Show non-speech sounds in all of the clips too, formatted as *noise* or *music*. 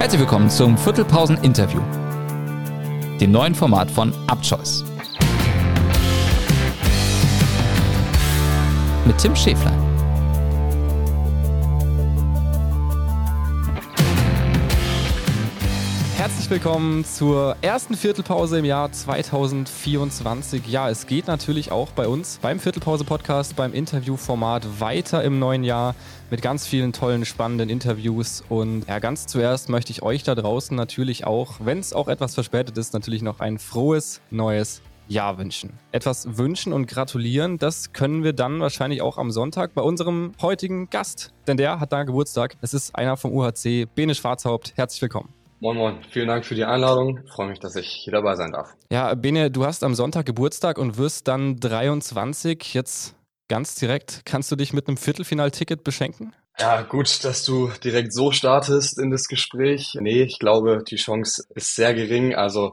Herzlich willkommen zum Viertelpausen-Interview, dem neuen Format von Upchoice. Mit Tim Schäflein. Willkommen zur ersten Viertelpause im Jahr 2024. Ja, es geht natürlich auch bei uns beim Viertelpause-Podcast, beim Interviewformat weiter im neuen Jahr mit ganz vielen tollen, spannenden Interviews. Und ja, ganz zuerst möchte ich euch da draußen natürlich auch, wenn es auch etwas verspätet ist, natürlich noch ein frohes neues Jahr wünschen. Etwas wünschen und gratulieren, das können wir dann wahrscheinlich auch am Sonntag bei unserem heutigen Gast. Denn der hat da Geburtstag. Es ist einer vom UHC, Bene Schwarzhaupt. Herzlich willkommen. Moin Moin, vielen Dank für die Einladung. Ich freue mich, dass ich hier dabei sein darf. Ja, Bene, du hast am Sonntag Geburtstag und wirst dann 23. Jetzt ganz direkt, kannst du dich mit einem Viertelfinalticket beschenken? Ja, gut, dass du direkt so startest in das Gespräch. Nee, ich glaube, die Chance ist sehr gering. Also,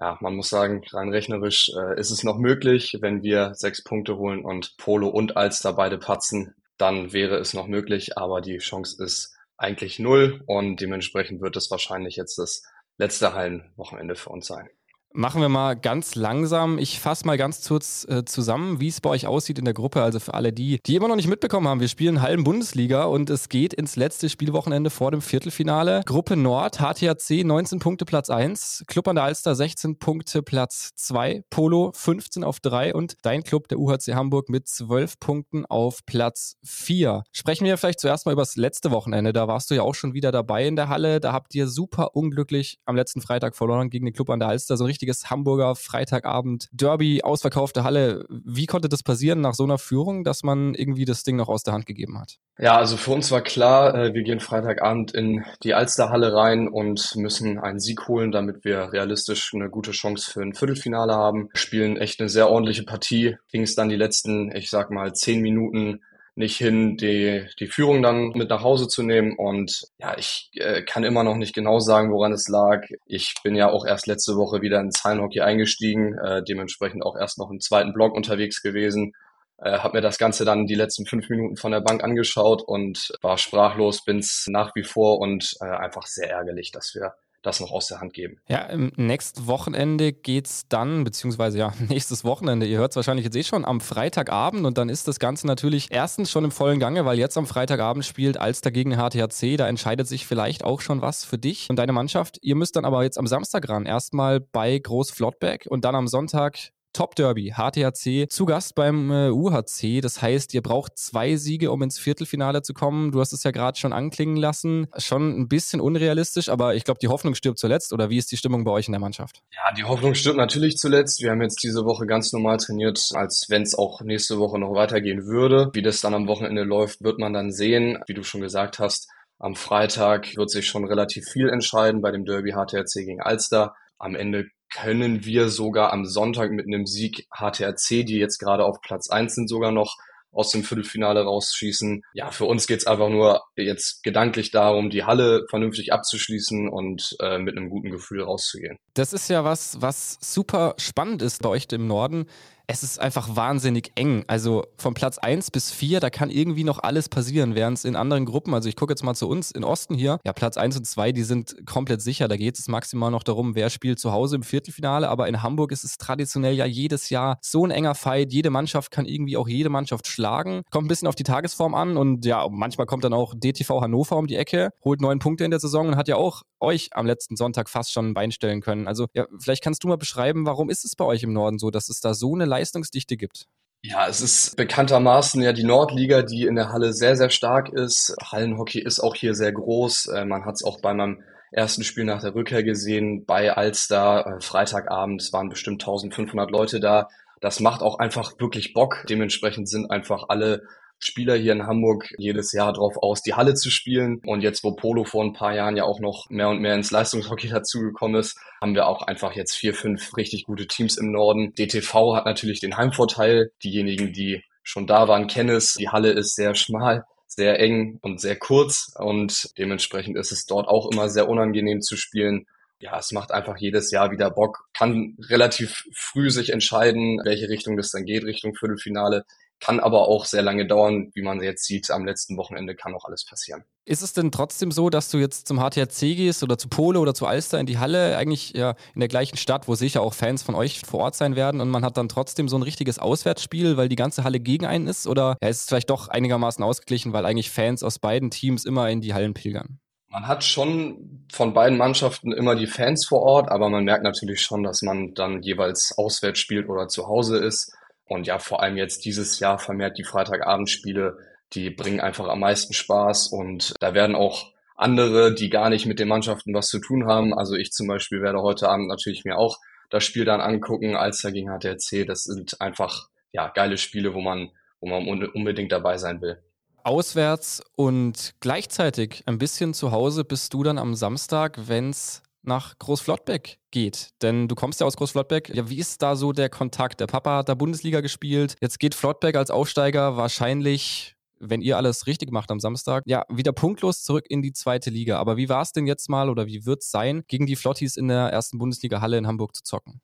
ja, man muss sagen, rein rechnerisch äh, ist es noch möglich, wenn wir sechs Punkte holen und Polo und Alster beide patzen, dann wäre es noch möglich, aber die Chance ist eigentlich null und dementsprechend wird es wahrscheinlich jetzt das letzte Hallenwochenende für uns sein. Machen wir mal ganz langsam. Ich fasse mal ganz kurz äh, zusammen, wie es bei euch aussieht in der Gruppe. Also für alle die, die immer noch nicht mitbekommen haben, wir spielen Hallen Bundesliga und es geht ins letzte Spielwochenende vor dem Viertelfinale. Gruppe Nord, HTHC 19 Punkte Platz 1, Club an der Alster 16 Punkte Platz 2, Polo 15 auf 3 und dein Club, der UHC Hamburg, mit 12 Punkten auf Platz 4. Sprechen wir vielleicht zuerst mal über das letzte Wochenende. Da warst du ja auch schon wieder dabei in der Halle. Da habt ihr super unglücklich am letzten Freitag verloren gegen den Club an der Alster. So ein richtiges Hamburger Freitagabend Derby, ausverkaufte Halle. Wie konnte das passieren nach so einer Führung, dass man irgendwie das Ding noch aus der Hand gegeben hat? Ja, also für uns war klar, äh, wir gehen Freitagabend in die Alsterhalle rein und müssen einen Sieg holen, damit wir realistisch eine gute Chance für ein Viertelfinale haben. Spielen echt eine sehr ordentliche Partie. Ging es dann die letzten, ich sag mal, zehn Minuten nicht hin, die, die Führung dann mit nach Hause zu nehmen. Und ja, ich äh, kann immer noch nicht genau sagen, woran es lag. Ich bin ja auch erst letzte Woche wieder ins Hallenhockey eingestiegen, äh, dementsprechend auch erst noch im zweiten Block unterwegs gewesen. Äh, habe mir das Ganze dann die letzten fünf Minuten von der Bank angeschaut und war sprachlos, bin's nach wie vor und äh, einfach sehr ärgerlich, dass wir das noch aus der Hand geben. Ja, im nächsten Wochenende geht's dann, beziehungsweise ja, *laughs* nächstes Wochenende, ihr hört es wahrscheinlich jetzt eh schon, am Freitagabend und dann ist das Ganze natürlich erstens schon im vollen Gange, weil jetzt am Freitagabend spielt Alster gegen HTHC, da entscheidet sich vielleicht auch schon was für dich und deine Mannschaft. Ihr müsst dann aber jetzt am Samstag ran, erstmal bei Groß Flottbeck und dann am Sonntag Top Derby, HTHC, zu Gast beim äh, UHC. Das heißt, ihr braucht zwei Siege, um ins Viertelfinale zu kommen. Du hast es ja gerade schon anklingen lassen. Schon ein bisschen unrealistisch, aber ich glaube, die Hoffnung stirbt zuletzt. Oder wie ist die Stimmung bei euch in der Mannschaft? Ja, die Hoffnung stirbt natürlich zuletzt. Wir haben jetzt diese Woche ganz normal trainiert, als wenn es auch nächste Woche noch weitergehen würde. Wie das dann am Wochenende läuft, wird man dann sehen. Wie du schon gesagt hast, am Freitag wird sich schon relativ viel entscheiden bei dem Derby HTRC gegen Alster. Am Ende können wir sogar am Sonntag mit einem Sieg HTRC, die jetzt gerade auf Platz eins sind, sogar noch aus dem Viertelfinale rausschießen. Ja, für uns geht's einfach nur jetzt gedanklich darum, die Halle vernünftig abzuschließen und äh, mit einem guten Gefühl rauszugehen. Das ist ja was, was super spannend ist bei euch im Norden es ist einfach wahnsinnig eng. Also von Platz 1 bis 4, da kann irgendwie noch alles passieren, während es in anderen Gruppen, also ich gucke jetzt mal zu uns in Osten hier, ja, Platz 1 und 2, die sind komplett sicher. Da geht es maximal noch darum, wer spielt zu Hause im Viertelfinale. Aber in Hamburg ist es traditionell ja jedes Jahr so ein enger Fight. Jede Mannschaft kann irgendwie auch jede Mannschaft schlagen. Kommt ein bisschen auf die Tagesform an und ja, manchmal kommt dann auch DTV Hannover um die Ecke, holt neun Punkte in der Saison und hat ja auch euch am letzten Sonntag fast schon ein Bein stellen können. Also ja, vielleicht kannst du mal beschreiben, warum ist es bei euch im Norden so, dass es da so eine Leistungsdichte gibt? Ja, es ist bekanntermaßen ja die Nordliga, die in der Halle sehr, sehr stark ist. Hallenhockey ist auch hier sehr groß. Äh, man hat es auch bei meinem ersten Spiel nach der Rückkehr gesehen bei Alster. Äh, Freitagabend es waren bestimmt 1500 Leute da. Das macht auch einfach wirklich Bock. Dementsprechend sind einfach alle Spieler hier in Hamburg jedes Jahr drauf aus, die Halle zu spielen. Und jetzt, wo Polo vor ein paar Jahren ja auch noch mehr und mehr ins Leistungshockey *laughs* dazugekommen ist, haben wir auch einfach jetzt vier, fünf richtig gute Teams im Norden. DTV hat natürlich den Heimvorteil. Diejenigen, die schon da waren, kennen es. Die Halle ist sehr schmal sehr eng und sehr kurz und dementsprechend ist es dort auch immer sehr unangenehm zu spielen. Ja, es macht einfach jedes Jahr wieder Bock, kann relativ früh sich entscheiden, welche Richtung das dann geht, Richtung Viertelfinale kann aber auch sehr lange dauern, wie man jetzt sieht, am letzten Wochenende kann auch alles passieren. Ist es denn trotzdem so, dass du jetzt zum HTRC gehst oder zu Pole oder zu Alster in die Halle, eigentlich ja in der gleichen Stadt, wo sicher auch Fans von euch vor Ort sein werden und man hat dann trotzdem so ein richtiges Auswärtsspiel, weil die ganze Halle gegen einen ist? Oder ja, ist es vielleicht doch einigermaßen ausgeglichen, weil eigentlich Fans aus beiden Teams immer in die Hallen pilgern? Man hat schon von beiden Mannschaften immer die Fans vor Ort, aber man merkt natürlich schon, dass man dann jeweils auswärts spielt oder zu Hause ist. Und ja, vor allem jetzt dieses Jahr vermehrt die Freitagabendspiele, die bringen einfach am meisten Spaß und da werden auch andere, die gar nicht mit den Mannschaften was zu tun haben. Also ich zum Beispiel werde heute Abend natürlich mir auch das Spiel dann angucken, als er gegen HTRC. Das sind einfach ja geile Spiele, wo man, wo man unbedingt dabei sein will. Auswärts und gleichzeitig ein bisschen zu Hause bist du dann am Samstag, wenn es nach Großflottbeck geht. Denn du kommst ja aus Großflottbeck. Ja, wie ist da so der Kontakt? Der Papa hat da Bundesliga gespielt. Jetzt geht Flottbeck als Aufsteiger wahrscheinlich, wenn ihr alles richtig macht am Samstag, ja, wieder punktlos zurück in die zweite Liga. Aber wie war es denn jetzt mal oder wie wird es sein, gegen die Flottis in der ersten Bundesliga-Halle in Hamburg zu zocken?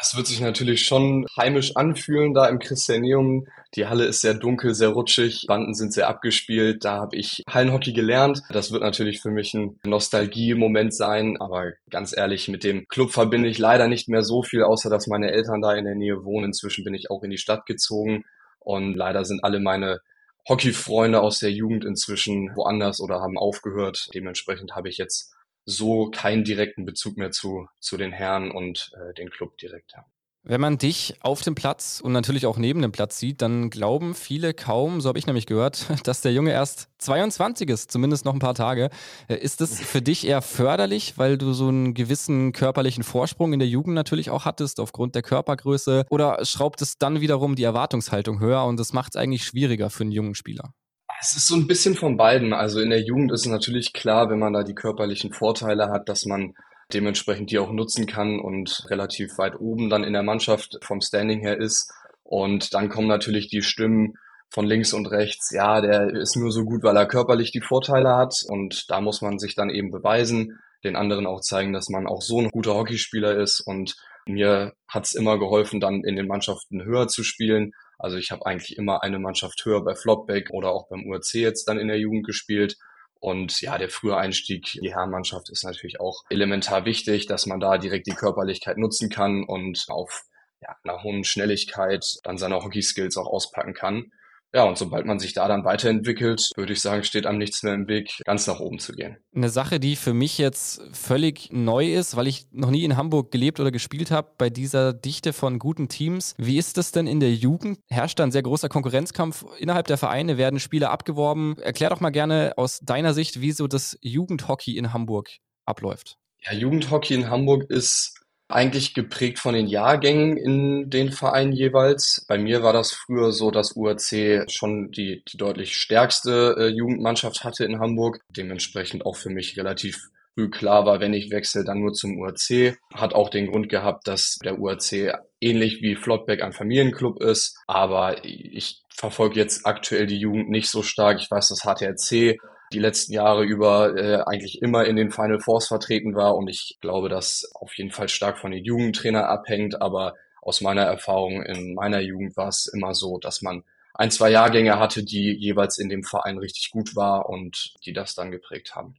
Es wird sich natürlich schon heimisch anfühlen da im Christianeum. Die Halle ist sehr dunkel, sehr rutschig, Banden sind sehr abgespielt. Da habe ich Hallenhockey gelernt. Das wird natürlich für mich ein Nostalgie-Moment sein. Aber ganz ehrlich, mit dem Club verbinde ich leider nicht mehr so viel, außer dass meine Eltern da in der Nähe wohnen. Inzwischen bin ich auch in die Stadt gezogen und leider sind alle meine Hockeyfreunde aus der Jugend inzwischen woanders oder haben aufgehört. Dementsprechend habe ich jetzt so keinen direkten Bezug mehr zu, zu den Herren und äh, den Club direkt haben. Wenn man dich auf dem Platz und natürlich auch neben dem Platz sieht, dann glauben viele kaum, so habe ich nämlich gehört, *laughs* dass der Junge erst 22 ist, zumindest noch ein paar Tage. Äh, ist das für dich eher förderlich, weil du so einen gewissen körperlichen Vorsprung in der Jugend natürlich auch hattest, aufgrund der Körpergröße? Oder schraubt es dann wiederum die Erwartungshaltung höher und das macht es eigentlich schwieriger für einen jungen Spieler? Es ist so ein bisschen von beiden. Also in der Jugend ist es natürlich klar, wenn man da die körperlichen Vorteile hat, dass man dementsprechend die auch nutzen kann und relativ weit oben dann in der Mannschaft vom Standing her ist. Und dann kommen natürlich die Stimmen von links und rechts, ja, der ist nur so gut, weil er körperlich die Vorteile hat. Und da muss man sich dann eben beweisen, den anderen auch zeigen, dass man auch so ein guter Hockeyspieler ist. Und mir hat's immer geholfen, dann in den Mannschaften höher zu spielen also ich habe eigentlich immer eine Mannschaft höher bei Flopback oder auch beim URC jetzt dann in der Jugend gespielt. Und ja, der frühe Einstieg, die Herrenmannschaft ist natürlich auch elementar wichtig, dass man da direkt die Körperlichkeit nutzen kann und auf ja, einer hohen Schnelligkeit dann seine Hockey-Skills auch auspacken kann. Ja, und sobald man sich da dann weiterentwickelt, würde ich sagen, steht einem nichts mehr im Weg, ganz nach oben zu gehen. Eine Sache, die für mich jetzt völlig neu ist, weil ich noch nie in Hamburg gelebt oder gespielt habe, bei dieser Dichte von guten Teams. Wie ist das denn in der Jugend? Herrscht da ein sehr großer Konkurrenzkampf innerhalb der Vereine? Werden Spieler abgeworben? Erklär doch mal gerne aus deiner Sicht, wie so das Jugendhockey in Hamburg abläuft. Ja, Jugendhockey in Hamburg ist eigentlich geprägt von den Jahrgängen in den Vereinen jeweils. Bei mir war das früher so, dass UAC schon die, die deutlich stärkste äh, Jugendmannschaft hatte in Hamburg. Dementsprechend auch für mich relativ früh klar war, wenn ich wechsle, dann nur zum UAC. Hat auch den Grund gehabt, dass der UAC ähnlich wie Flottbeck ein Familienclub ist. Aber ich verfolge jetzt aktuell die Jugend nicht so stark. Ich weiß, dass HTRC die letzten Jahre über äh, eigentlich immer in den Final Fours vertreten war. Und ich glaube, dass auf jeden Fall stark von den Jugendtrainer abhängt. Aber aus meiner Erfahrung in meiner Jugend war es immer so, dass man ein, zwei Jahrgänge hatte, die jeweils in dem Verein richtig gut war und die das dann geprägt haben.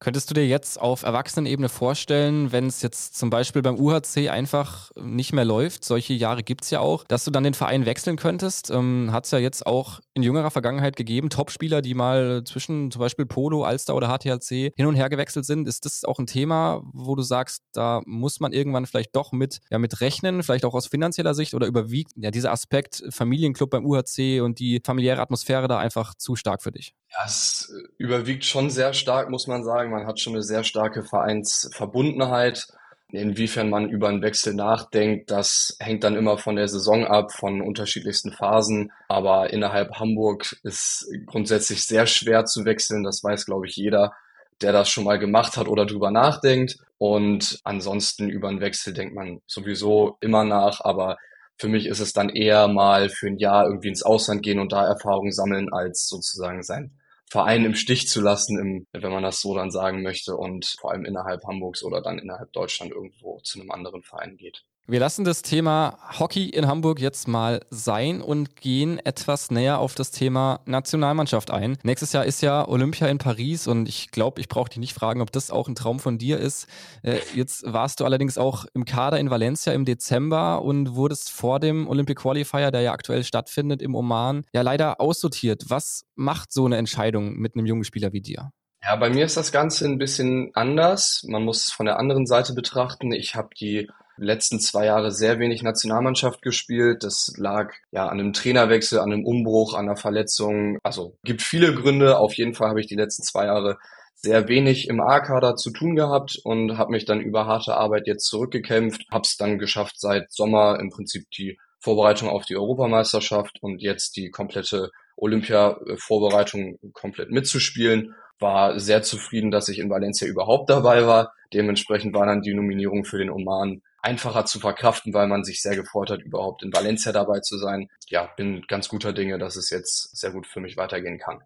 Könntest du dir jetzt auf Erwachsenenebene vorstellen, wenn es jetzt zum Beispiel beim UHC einfach nicht mehr läuft, solche Jahre gibt es ja auch, dass du dann den Verein wechseln könntest? Ähm, Hat es ja jetzt auch in jüngerer Vergangenheit gegeben, Topspieler, die mal zwischen zum Beispiel Polo, Alster oder HTHC hin und her gewechselt sind. Ist das auch ein Thema, wo du sagst, da muss man irgendwann vielleicht doch mit, ja, mit rechnen, vielleicht auch aus finanzieller Sicht oder überwiegt ja dieser Aspekt Familienclub beim UHC und die familiäre Atmosphäre da einfach zu stark für dich? Ja, es überwiegt schon sehr stark, muss man sagen. Man hat schon eine sehr starke Vereinsverbundenheit. Inwiefern man über einen Wechsel nachdenkt, das hängt dann immer von der Saison ab, von unterschiedlichsten Phasen. Aber innerhalb Hamburg ist grundsätzlich sehr schwer zu wechseln. Das weiß, glaube ich, jeder, der das schon mal gemacht hat oder drüber nachdenkt. Und ansonsten über einen Wechsel denkt man sowieso immer nach. Aber für mich ist es dann eher mal für ein Jahr irgendwie ins Ausland gehen und da Erfahrungen sammeln, als sozusagen sein Verein im Stich zu lassen, im, wenn man das so dann sagen möchte, und vor allem innerhalb Hamburgs oder dann innerhalb Deutschland irgendwo zu einem anderen Verein geht. Wir lassen das Thema Hockey in Hamburg jetzt mal sein und gehen etwas näher auf das Thema Nationalmannschaft ein. Nächstes Jahr ist ja Olympia in Paris und ich glaube, ich brauche dich nicht fragen, ob das auch ein Traum von dir ist. Äh, jetzt warst du allerdings auch im Kader in Valencia im Dezember und wurdest vor dem Olympic Qualifier, der ja aktuell stattfindet im Oman, ja leider aussortiert. Was macht so eine Entscheidung mit einem jungen Spieler wie dir? Ja, bei mir ist das Ganze ein bisschen anders. Man muss es von der anderen Seite betrachten. Ich habe die letzten zwei Jahre sehr wenig Nationalmannschaft gespielt. Das lag ja an einem Trainerwechsel, an einem Umbruch, an einer Verletzung. Also gibt viele Gründe. Auf jeden Fall habe ich die letzten zwei Jahre sehr wenig im A-Kader zu tun gehabt und habe mich dann über harte Arbeit jetzt zurückgekämpft. Habe es dann geschafft, seit Sommer im Prinzip die Vorbereitung auf die Europameisterschaft und jetzt die komplette Olympia-Vorbereitung komplett mitzuspielen. War sehr zufrieden, dass ich in Valencia überhaupt dabei war. Dementsprechend war dann die Nominierung für den Oman einfacher zu verkraften, weil man sich sehr gefreut hat, überhaupt in Valencia dabei zu sein. Ja, bin ganz guter Dinge, dass es jetzt sehr gut für mich weitergehen kann.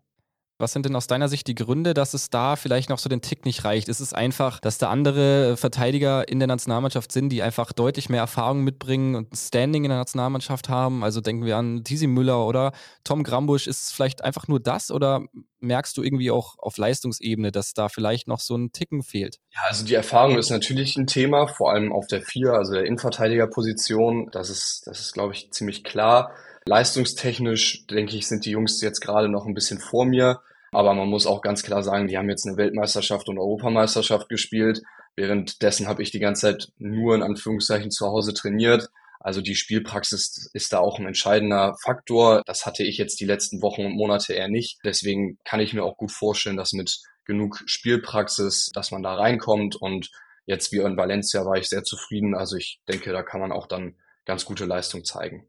Was sind denn aus deiner Sicht die Gründe, dass es da vielleicht noch so den Tick nicht reicht? Ist es einfach, dass da andere Verteidiger in der Nationalmannschaft sind, die einfach deutlich mehr Erfahrung mitbringen und Standing in der Nationalmannschaft haben? Also denken wir an Tisi Müller oder Tom Grambusch. Ist es vielleicht einfach nur das oder merkst du irgendwie auch auf Leistungsebene, dass da vielleicht noch so ein Ticken fehlt? Ja, also die Erfahrung ist natürlich ein Thema, vor allem auf der Vier, also der Innenverteidigerposition. Das ist, das ist, glaube ich, ziemlich klar. Leistungstechnisch, denke ich, sind die Jungs jetzt gerade noch ein bisschen vor mir. Aber man muss auch ganz klar sagen, die haben jetzt eine Weltmeisterschaft und Europameisterschaft gespielt. Währenddessen habe ich die ganze Zeit nur in Anführungszeichen zu Hause trainiert. Also die Spielpraxis ist da auch ein entscheidender Faktor. Das hatte ich jetzt die letzten Wochen und Monate eher nicht. Deswegen kann ich mir auch gut vorstellen, dass mit genug Spielpraxis, dass man da reinkommt. Und jetzt wie in Valencia war ich sehr zufrieden. Also ich denke, da kann man auch dann ganz gute Leistung zeigen.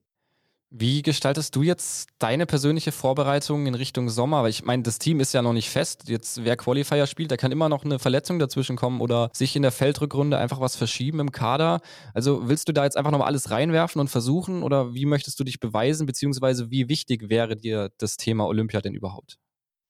Wie gestaltest du jetzt deine persönliche Vorbereitung in Richtung Sommer? Weil ich meine, das Team ist ja noch nicht fest. Jetzt, wer Qualifier spielt, da kann immer noch eine Verletzung dazwischen kommen oder sich in der Feldrückrunde einfach was verschieben im Kader. Also willst du da jetzt einfach nochmal alles reinwerfen und versuchen oder wie möchtest du dich beweisen, beziehungsweise wie wichtig wäre dir das Thema Olympia denn überhaupt?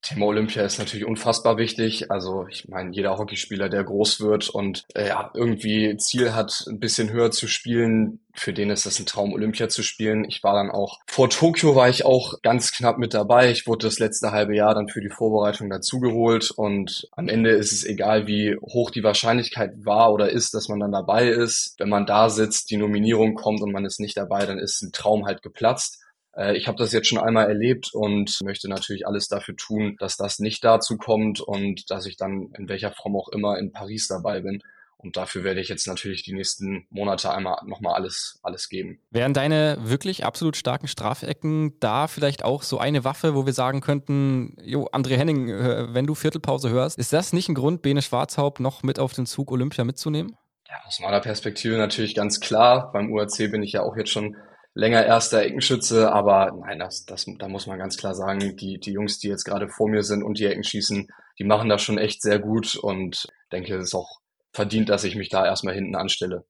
Thema Olympia ist natürlich unfassbar wichtig. Also ich meine, jeder Hockeyspieler, der groß wird und äh, ja, irgendwie Ziel hat, ein bisschen höher zu spielen, für den ist das ein Traum, Olympia zu spielen. Ich war dann auch, vor Tokio war ich auch ganz knapp mit dabei. Ich wurde das letzte halbe Jahr dann für die Vorbereitung dazugeholt und am Ende ist es egal, wie hoch die Wahrscheinlichkeit war oder ist, dass man dann dabei ist. Wenn man da sitzt, die Nominierung kommt und man ist nicht dabei, dann ist ein Traum halt geplatzt. Äh, ich habe das jetzt schon einmal erlebt und möchte natürlich alles dafür tun, dass das nicht dazu kommt und dass ich dann in welcher Form auch immer in Paris dabei bin. Und dafür werde ich jetzt natürlich die nächsten Monate einmal nochmal alles, alles geben. Wären deine wirklich absolut starken Strafecken da vielleicht auch so eine Waffe, wo wir sagen könnten, jo, André Henning, äh, wenn du Viertelpause hörst, ist das nicht ein Grund, Bene Schwarzhaupt noch mit auf den Zug Olympia mitzunehmen? Ja, aus meiner Perspektive natürlich ganz klar. Beim UAC bin ich ja auch jetzt schon länger erster Eckenschütze, aber nein, das, das, da muss man ganz klar sagen, die, die Jungs, die jetzt gerade vor mir sind und die Ecken schießen, die machen das schon echt sehr gut und denke, es ist auch verdient, dass ich mich da erstmal hinten anstelle.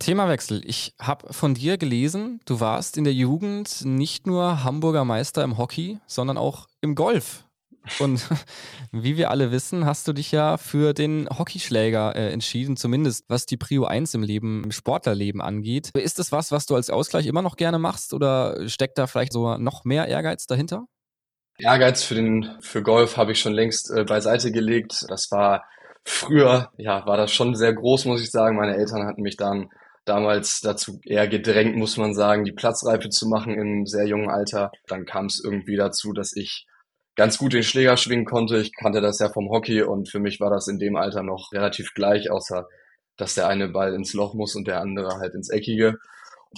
Themawechsel. Ich habe von dir gelesen, du warst in der Jugend nicht nur Hamburger Meister im Hockey, sondern auch im Golf. Und *laughs* wie wir alle wissen, hast du dich ja für den Hockeyschläger äh, entschieden, zumindest was die Prio 1 im Leben, im Sportlerleben angeht. Ist das was, was du als Ausgleich immer noch gerne machst oder steckt da vielleicht so noch mehr Ehrgeiz dahinter? Ehrgeiz für den für Golf habe ich schon längst äh, beiseite gelegt. Das war früher, ja, war das schon sehr groß, muss ich sagen. Meine Eltern hatten mich dann damals dazu eher gedrängt, muss man sagen, die Platzreife zu machen im sehr jungen Alter. Dann kam es irgendwie dazu, dass ich ganz gut den Schläger schwingen konnte. Ich kannte das ja vom Hockey und für mich war das in dem Alter noch relativ gleich, außer dass der eine Ball ins Loch muss und der andere halt ins Eckige.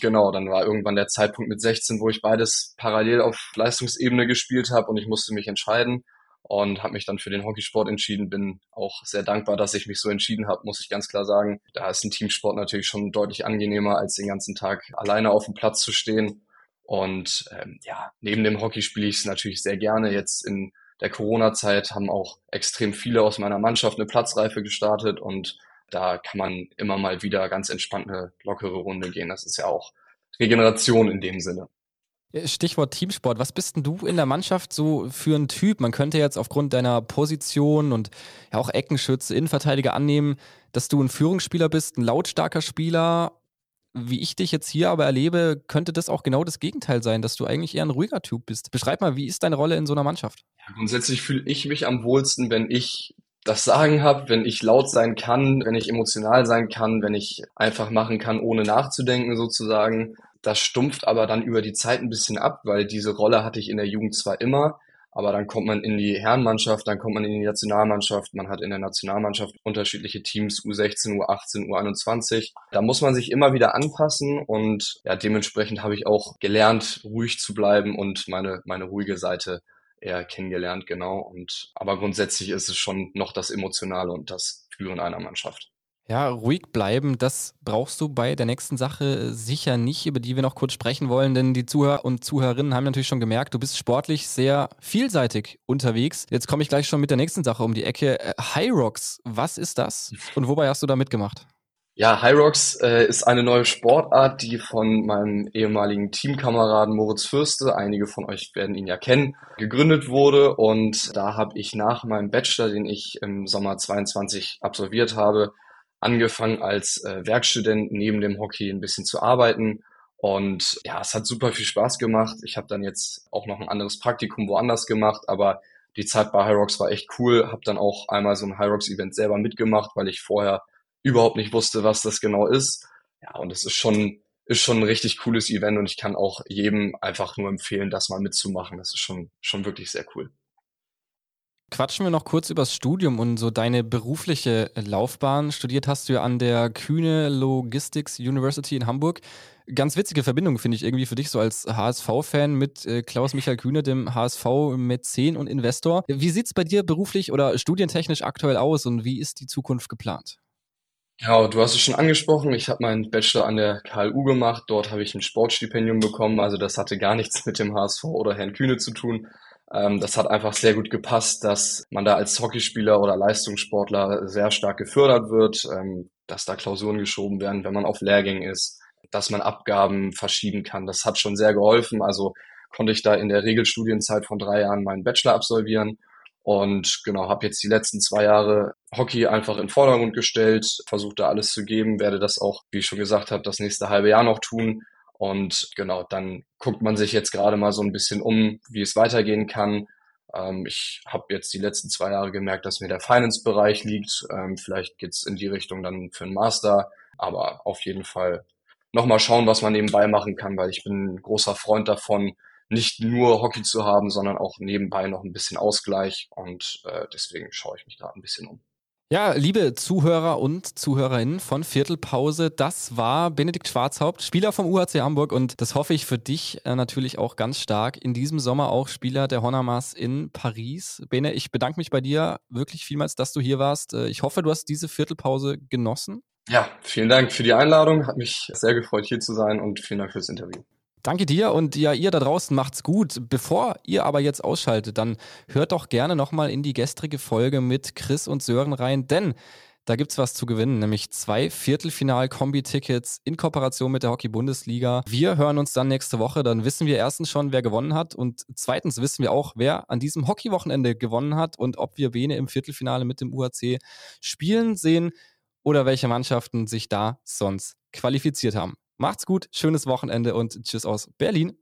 Genau, dann war irgendwann der Zeitpunkt mit 16, wo ich beides parallel auf Leistungsebene gespielt habe und ich musste mich entscheiden und habe mich dann für den Hockeysport entschieden. Bin auch sehr dankbar, dass ich mich so entschieden habe, muss ich ganz klar sagen. Da ist ein Teamsport natürlich schon deutlich angenehmer, als den ganzen Tag alleine auf dem Platz zu stehen. Und ähm, ja, neben dem Hockey spiele ich es natürlich sehr gerne. Jetzt in der Corona-Zeit haben auch extrem viele aus meiner Mannschaft eine Platzreife gestartet und da kann man immer mal wieder ganz entspannt eine lockere Runde gehen. Das ist ja auch Regeneration in dem Sinne. Stichwort Teamsport. Was bist denn du in der Mannschaft so für ein Typ? Man könnte jetzt aufgrund deiner Position und ja auch Eckenschütze, Innenverteidiger annehmen, dass du ein Führungsspieler bist, ein lautstarker Spieler Wie ich dich jetzt hier aber erlebe, könnte das auch genau das Gegenteil sein, dass du eigentlich eher ein ruhiger Typ bist. Beschreib mal, wie ist deine Rolle in so einer Mannschaft? Ja, grundsätzlich fühle ich mich am wohlsten, wenn ich das Sagen habe, wenn ich laut sein kann, wenn ich emotional sein kann, wenn ich einfach machen kann, ohne nachzudenken sozusagen. Das stumpft aber dann über die Zeit ein bisschen ab, weil diese Rolle hatte ich in der Jugend zwar immer, aber dann kommt man in die Herrenmannschaft, dann kommt man in die Nationalmannschaft. Man hat in der Nationalmannschaft unterschiedliche Teams, U16, U18, U21. Da muss man sich immer wieder anpassen und ja, dementsprechend habe ich auch gelernt, ruhig zu bleiben und meine, meine ruhige Seite eher kennengelernt, genau. Und, aber grundsätzlich ist es schon noch das Emotionale und das Führen einer Mannschaft. Ja, ruhig bleiben, das brauchst du bei der nächsten Sache sicher nicht, über die wir noch kurz sprechen wollen, denn die Zuhörer und Zuhörerinnen haben natürlich schon gemerkt, du bist sportlich sehr vielseitig unterwegs. Jetzt komme ich gleich schon mit der nächsten Sache um die Ecke. Äh, High Rocks, was ist das und wobei hast du da mitgemacht? Ja, High Rocks äh, ist eine neue Sportart, die von meinem ehemaligen Teamkameraden Moritz Fürste, einige von euch werden ihn ja kennen, gegründet wurde. Und da habe ich nach meinem Bachelor, den ich im Sommer 22 absolviert habe, angefangen als äh, Werkstudent neben dem Hockey ein bisschen zu arbeiten. Und ja, es hat super viel Spaß gemacht. Ich habe dann jetzt auch noch ein anderes Praktikum woanders gemacht, aber die Zeit bei Hyrox war echt cool. Habe dann auch einmal so ein Hyrox-Event selber mitgemacht, weil ich vorher überhaupt nicht wusste, was das genau ist. Ja, und es ist schon ist schon ein richtig cooles Event und ich kann auch jedem einfach nur empfehlen, das mal mitzumachen. Das ist schon schon wirklich sehr cool. Quatschen wir noch kurz übers Studium und so deine berufliche Laufbahn. Studiert hast du ja an der Kühne Logistics University in Hamburg. Ganz witzige Verbindung, finde ich irgendwie für dich so als HSV-Fan mit äh, Klaus-Michael Kühne, dem HSV-Mäzen und Investor. Wie sieht es bei dir beruflich oder studientechnisch aktuell aus und wie ist die Zukunft geplant? Genau, du hast es schon angesprochen. Ich habe meinen Bachelor an der KLU gemacht. Dort habe ich ein Sportstipendium bekommen. Also das hatte gar nichts mit dem HSV oder Herrn Kühne zu tun. Ähm, das hat einfach sehr gut gepasst, dass man da als Hockeyspieler oder Leistungssportler sehr stark gefördert wird, ähm, dass da Klausuren geschoben werden, wenn man auf Lehrgängen ist, dass man Abgaben verschieben kann. Das hat schon sehr geholfen. Also konnte ich da in der Regelstudienzeit von drei Jahren meinen Bachelor absolvieren und genau, habe jetzt die letzten zwei Jahre Hockey einfach in Vordergrund gestellt, versucht da alles zu geben, werde das auch, wie ich schon gesagt habe, das nächste halbe Jahr noch tun und genau, dann guckt man sich jetzt gerade mal so ein bisschen um, wie es weitergehen kann. Ähm, ich habe jetzt die letzten zwei Jahre gemerkt, dass mir der Finance-Bereich liegt. Ähm, vielleicht geht's in die Richtung dann für einen Master, aber auf jeden Fall nochmal schauen, was man nebenbei machen kann, weil ich bin ein großer Freund davon, nicht nur Hockey zu haben, sondern auch nebenbei noch ein bisschen Ausgleich und äh, deswegen schaue ich mich gerade ein bisschen um. Ja, liebe Zuhörer und Zuhörerinnen von Viertelpause, das war Benedikt Schwarzhaupt, Spieler vom UHC Hamburg und das hoffe ich für dich äh, natürlich auch ganz stark. In diesem Sommer auch Spieler der Honamas in Paris. Bene, ich bedanke mich bei dir wirklich vielmals, dass du hier warst. Äh, ich hoffe, du hast diese Viertelpause genossen. Ja, vielen Dank für die Einladung. Hat mich sehr gefreut, hier zu sein und vielen Dank fürs Interview. Danke dir und ja, ihr da draußen macht's gut. Bevor ihr aber jetzt ausschaltet, dann hört doch gerne nochmal in die gestrige Folge mit Chris und Sören rein, denn da gibt's was zu gewinnen, nämlich zwei Viertelfinal-Kombi-Tickets in Kooperation mit der Hockey-Bundesliga. Wir hören uns dann nächste Woche, dann wissen wir erstens schon, wer gewonnen hat und zweitens wissen wir auch, wer an diesem Hockey-Wochenende gewonnen hat und ob wir Bene im Viertelfinale mit dem UAC spielen sehen oder welche Mannschaften sich da sonst qualifiziert haben. Macht's gut, schönes Wochenende und tschüss aus Berlin.